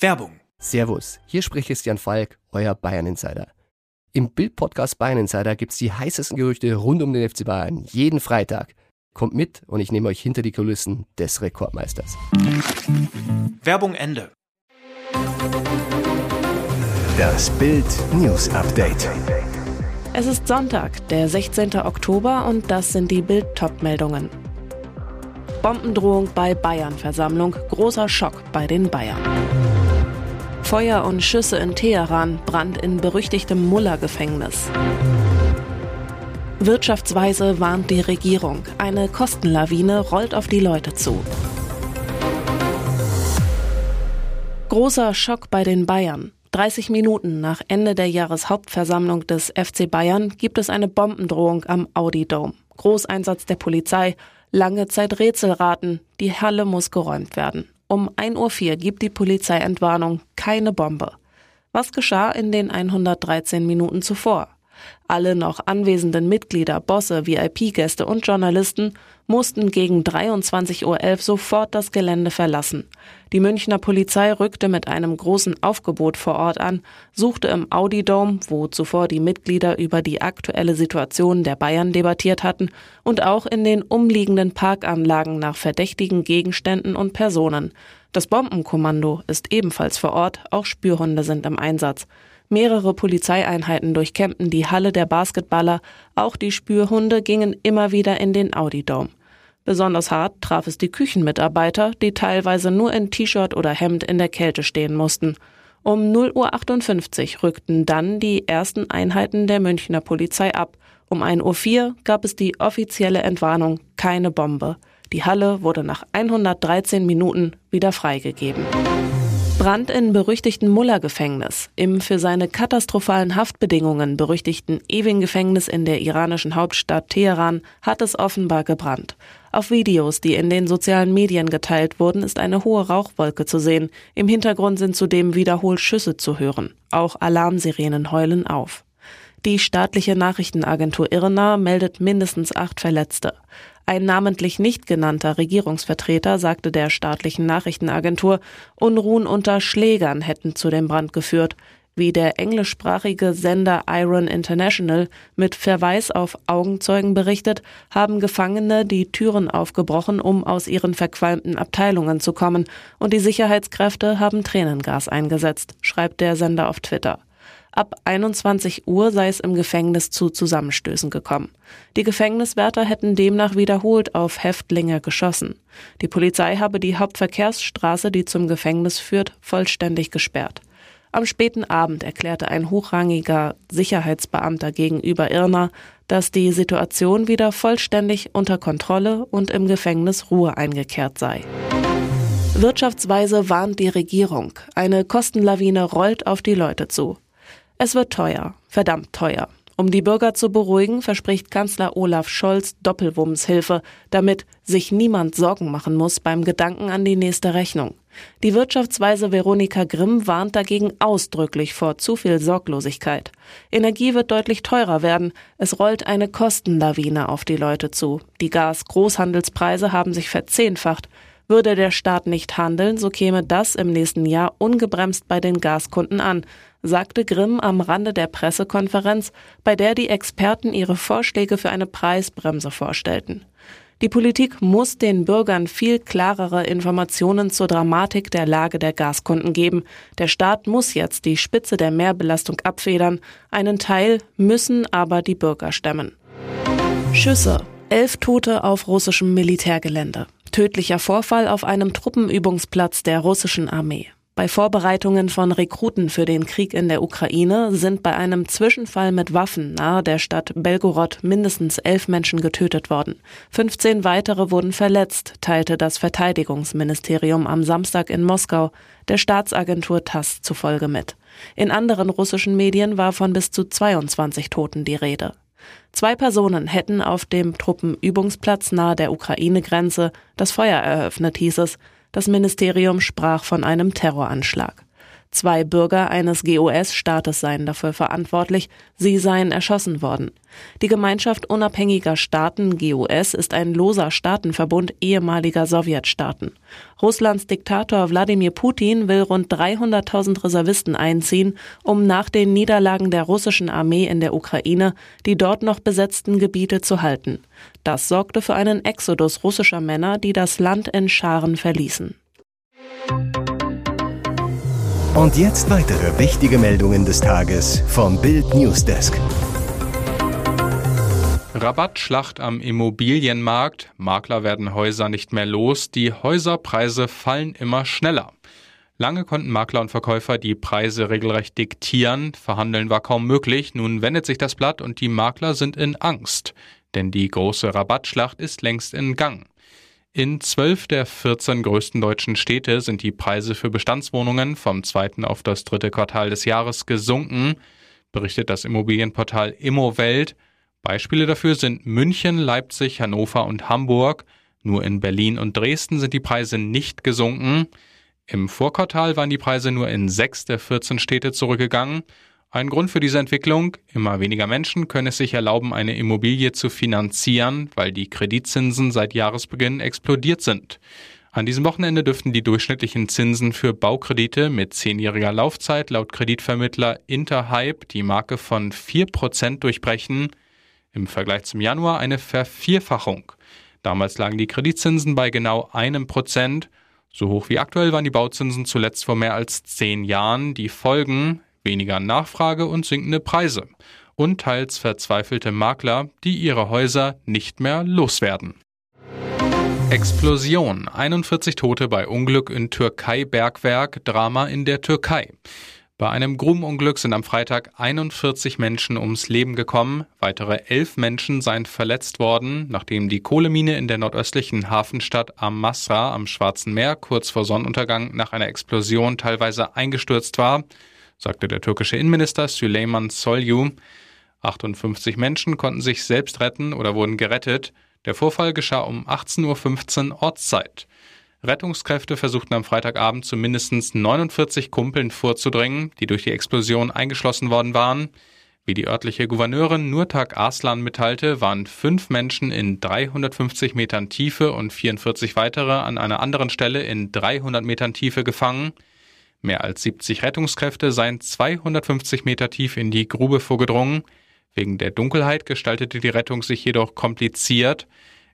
Werbung. Servus, hier spricht Christian Falk, euer Bayern Insider. Im Bild-Podcast Bayern Insider gibt's die heißesten Gerüchte rund um den FC Bayern jeden Freitag. Kommt mit und ich nehme euch hinter die Kulissen des Rekordmeisters. Werbung Ende. Das Bild News Update. Es ist Sonntag, der 16. Oktober und das sind die Bild top meldungen Bombendrohung bei Bayern-Versammlung, großer Schock bei den Bayern. Feuer und Schüsse in Teheran, Brand in berüchtigtem Mullah-Gefängnis. Wirtschaftsweise warnt die Regierung. Eine Kostenlawine rollt auf die Leute zu. Großer Schock bei den Bayern. 30 Minuten nach Ende der Jahreshauptversammlung des FC Bayern gibt es eine Bombendrohung am Audi Dome. Großeinsatz der Polizei, lange Zeit Rätselraten, die Halle muss geräumt werden. Um 1.04 Uhr gibt die Polizei Entwarnung, keine Bombe. Was geschah in den 113 Minuten zuvor? Alle noch anwesenden Mitglieder, Bosse, VIP-Gäste und Journalisten mussten gegen 23.11 Uhr sofort das Gelände verlassen. Die Münchner Polizei rückte mit einem großen Aufgebot vor Ort an, suchte im Audi Dome, wo zuvor die Mitglieder über die aktuelle Situation der Bayern debattiert hatten, und auch in den umliegenden Parkanlagen nach verdächtigen Gegenständen und Personen. Das Bombenkommando ist ebenfalls vor Ort, auch Spürhunde sind im Einsatz. Mehrere Polizeieinheiten durchkämmten die Halle der Basketballer, auch die Spürhunde gingen immer wieder in den Audi-Dome. Besonders hart traf es die Küchenmitarbeiter, die teilweise nur in T-Shirt oder Hemd in der Kälte stehen mussten. Um 0.58 Uhr rückten dann die ersten Einheiten der Münchner Polizei ab. Um 1.04 Uhr gab es die offizielle Entwarnung, keine Bombe. Die Halle wurde nach 113 Minuten wieder freigegeben. Brand in berüchtigten Mullah-Gefängnis. Im für seine katastrophalen Haftbedingungen berüchtigten Ewing-Gefängnis in der iranischen Hauptstadt Teheran hat es offenbar gebrannt. Auf Videos, die in den sozialen Medien geteilt wurden, ist eine hohe Rauchwolke zu sehen. Im Hintergrund sind zudem wiederholt Schüsse zu hören. Auch Alarmsirenen heulen auf. Die staatliche Nachrichtenagentur IRNA meldet mindestens acht Verletzte. Ein namentlich nicht genannter Regierungsvertreter sagte der staatlichen Nachrichtenagentur, Unruhen unter Schlägern hätten zu dem Brand geführt. Wie der englischsprachige Sender Iron International mit Verweis auf Augenzeugen berichtet, haben Gefangene die Türen aufgebrochen, um aus ihren verqualmten Abteilungen zu kommen, und die Sicherheitskräfte haben Tränengas eingesetzt, schreibt der Sender auf Twitter. Ab 21 Uhr sei es im Gefängnis zu Zusammenstößen gekommen. Die Gefängniswärter hätten demnach wiederholt auf Häftlinge geschossen. Die Polizei habe die Hauptverkehrsstraße, die zum Gefängnis führt, vollständig gesperrt. Am späten Abend erklärte ein hochrangiger Sicherheitsbeamter gegenüber Irna, dass die Situation wieder vollständig unter Kontrolle und im Gefängnis Ruhe eingekehrt sei. Wirtschaftsweise warnt die Regierung. Eine Kostenlawine rollt auf die Leute zu. Es wird teuer, verdammt teuer. Um die Bürger zu beruhigen, verspricht Kanzler Olaf Scholz Doppelwumms-Hilfe, damit sich niemand Sorgen machen muss beim Gedanken an die nächste Rechnung. Die Wirtschaftsweise Veronika Grimm warnt dagegen ausdrücklich vor zu viel Sorglosigkeit. Energie wird deutlich teurer werden. Es rollt eine Kostenlawine auf die Leute zu. Die Gas-Großhandelspreise haben sich verzehnfacht. Würde der Staat nicht handeln, so käme das im nächsten Jahr ungebremst bei den Gaskunden an, sagte Grimm am Rande der Pressekonferenz, bei der die Experten ihre Vorschläge für eine Preisbremse vorstellten. Die Politik muss den Bürgern viel klarere Informationen zur Dramatik der Lage der Gaskunden geben. Der Staat muss jetzt die Spitze der Mehrbelastung abfedern. Einen Teil müssen aber die Bürger stemmen. Schüsse. Elf Tote auf russischem Militärgelände. Tödlicher Vorfall auf einem Truppenübungsplatz der russischen Armee. Bei Vorbereitungen von Rekruten für den Krieg in der Ukraine sind bei einem Zwischenfall mit Waffen nahe der Stadt Belgorod mindestens elf Menschen getötet worden. 15 weitere wurden verletzt, teilte das Verteidigungsministerium am Samstag in Moskau der Staatsagentur TASS zufolge mit. In anderen russischen Medien war von bis zu 22 Toten die Rede. Zwei Personen hätten auf dem Truppenübungsplatz nahe der Ukraine-Grenze das Feuer eröffnet, hieß es. Das Ministerium sprach von einem Terroranschlag. Zwei Bürger eines GOS-Staates seien dafür verantwortlich, sie seien erschossen worden. Die Gemeinschaft unabhängiger Staaten GOS ist ein loser Staatenverbund ehemaliger Sowjetstaaten. Russlands Diktator Wladimir Putin will rund 300.000 Reservisten einziehen, um nach den Niederlagen der russischen Armee in der Ukraine die dort noch besetzten Gebiete zu halten. Das sorgte für einen Exodus russischer Männer, die das Land in Scharen verließen. Und jetzt weitere wichtige Meldungen des Tages vom Bild Newsdesk. Rabattschlacht am Immobilienmarkt. Makler werden Häuser nicht mehr los. Die Häuserpreise fallen immer schneller. Lange konnten Makler und Verkäufer die Preise regelrecht diktieren. Verhandeln war kaum möglich. Nun wendet sich das Blatt und die Makler sind in Angst. Denn die große Rabattschlacht ist längst in Gang. In zwölf der 14 größten deutschen Städte sind die Preise für Bestandswohnungen vom zweiten auf das dritte Quartal des Jahres gesunken, berichtet das Immobilienportal Immowelt. Beispiele dafür sind München, Leipzig, Hannover und Hamburg. Nur in Berlin und Dresden sind die Preise nicht gesunken. Im Vorquartal waren die Preise nur in sechs der 14 Städte zurückgegangen ein Grund für diese Entwicklung, immer weniger Menschen können es sich erlauben, eine Immobilie zu finanzieren, weil die Kreditzinsen seit Jahresbeginn explodiert sind. An diesem Wochenende dürften die durchschnittlichen Zinsen für Baukredite mit zehnjähriger Laufzeit laut Kreditvermittler Interhype die Marke von 4% durchbrechen. Im Vergleich zum Januar eine Vervierfachung. Damals lagen die Kreditzinsen bei genau einem Prozent. So hoch wie aktuell waren die Bauzinsen zuletzt vor mehr als zehn Jahren. Die Folgen weniger Nachfrage und sinkende Preise und teils verzweifelte Makler, die ihre Häuser nicht mehr loswerden. Explosion. 41 Tote bei Unglück in Türkei-Bergwerk. Drama in der Türkei. Bei einem Grubenunglück sind am Freitag 41 Menschen ums Leben gekommen. Weitere elf Menschen seien verletzt worden, nachdem die Kohlemine in der nordöstlichen Hafenstadt Amasra am Schwarzen Meer kurz vor Sonnenuntergang nach einer Explosion teilweise eingestürzt war sagte der türkische Innenminister Süleyman Soylu. 58 Menschen konnten sich selbst retten oder wurden gerettet. Der Vorfall geschah um 18.15 Uhr Ortszeit. Rettungskräfte versuchten am Freitagabend zu mindestens 49 Kumpeln vorzudringen, die durch die Explosion eingeschlossen worden waren. Wie die örtliche Gouverneurin Nurtak Arslan mitteilte, waren fünf Menschen in 350 Metern Tiefe und 44 weitere an einer anderen Stelle in 300 Metern Tiefe gefangen. Mehr als 70 Rettungskräfte seien 250 Meter tief in die Grube vorgedrungen. Wegen der Dunkelheit gestaltete die Rettung sich jedoch kompliziert.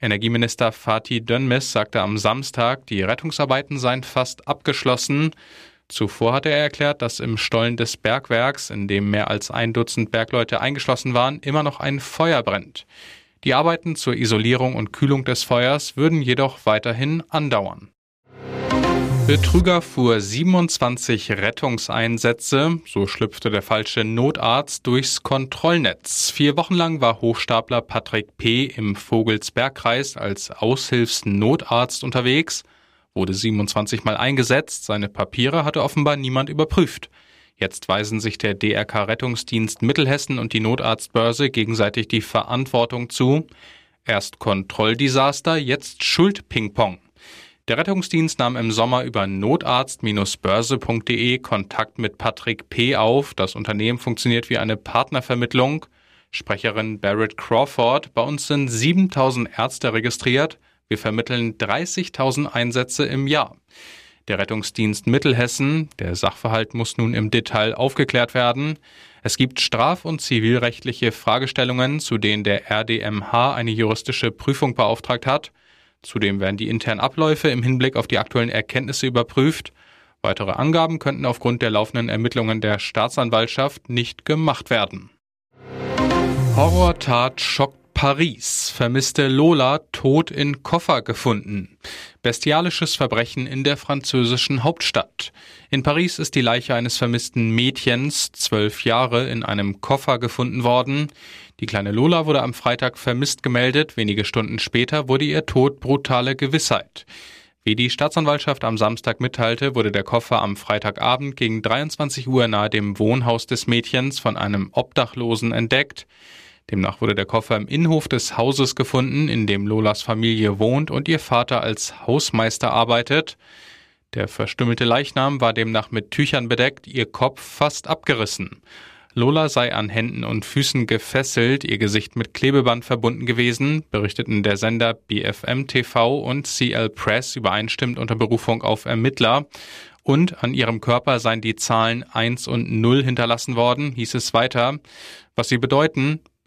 Energieminister Fatih Dönmes sagte am Samstag, die Rettungsarbeiten seien fast abgeschlossen. Zuvor hatte er erklärt, dass im Stollen des Bergwerks, in dem mehr als ein Dutzend Bergleute eingeschlossen waren, immer noch ein Feuer brennt. Die Arbeiten zur Isolierung und Kühlung des Feuers würden jedoch weiterhin andauern. Betrüger fuhr 27 Rettungseinsätze, so schlüpfte der falsche Notarzt durchs Kontrollnetz. Vier Wochen lang war Hochstapler Patrick P. im Vogelsbergkreis als Aushilfsnotarzt unterwegs, wurde 27 Mal eingesetzt, seine Papiere hatte offenbar niemand überprüft. Jetzt weisen sich der DRK Rettungsdienst Mittelhessen und die Notarztbörse gegenseitig die Verantwortung zu. Erst Kontrolldesaster, jetzt Schuldpingpong. Der Rettungsdienst nahm im Sommer über notarzt-börse.de Kontakt mit Patrick P. auf. Das Unternehmen funktioniert wie eine Partnervermittlung. Sprecherin Barrett Crawford, bei uns sind 7000 Ärzte registriert. Wir vermitteln 30.000 Einsätze im Jahr. Der Rettungsdienst Mittelhessen, der Sachverhalt muss nun im Detail aufgeklärt werden. Es gibt straf- und zivilrechtliche Fragestellungen, zu denen der RDMH eine juristische Prüfung beauftragt hat. Zudem werden die internen Abläufe im Hinblick auf die aktuellen Erkenntnisse überprüft. Weitere Angaben könnten aufgrund der laufenden Ermittlungen der Staatsanwaltschaft nicht gemacht werden. Horrortat schockt Paris. Vermisste Lola tot in Koffer gefunden. Bestialisches Verbrechen in der französischen Hauptstadt. In Paris ist die Leiche eines vermissten Mädchens, zwölf Jahre, in einem Koffer gefunden worden. Die kleine Lola wurde am Freitag vermisst gemeldet. Wenige Stunden später wurde ihr Tod brutale Gewissheit. Wie die Staatsanwaltschaft am Samstag mitteilte, wurde der Koffer am Freitagabend gegen 23 Uhr nahe dem Wohnhaus des Mädchens von einem Obdachlosen entdeckt. Demnach wurde der Koffer im Innenhof des Hauses gefunden, in dem Lolas Familie wohnt und ihr Vater als Hausmeister arbeitet. Der verstümmelte Leichnam war demnach mit Tüchern bedeckt, ihr Kopf fast abgerissen. Lola sei an Händen und Füßen gefesselt, ihr Gesicht mit Klebeband verbunden gewesen, berichteten der Sender BFM TV und CL Press übereinstimmend unter Berufung auf Ermittler. Und an ihrem Körper seien die Zahlen 1 und 0 hinterlassen worden, hieß es weiter. Was sie bedeuten,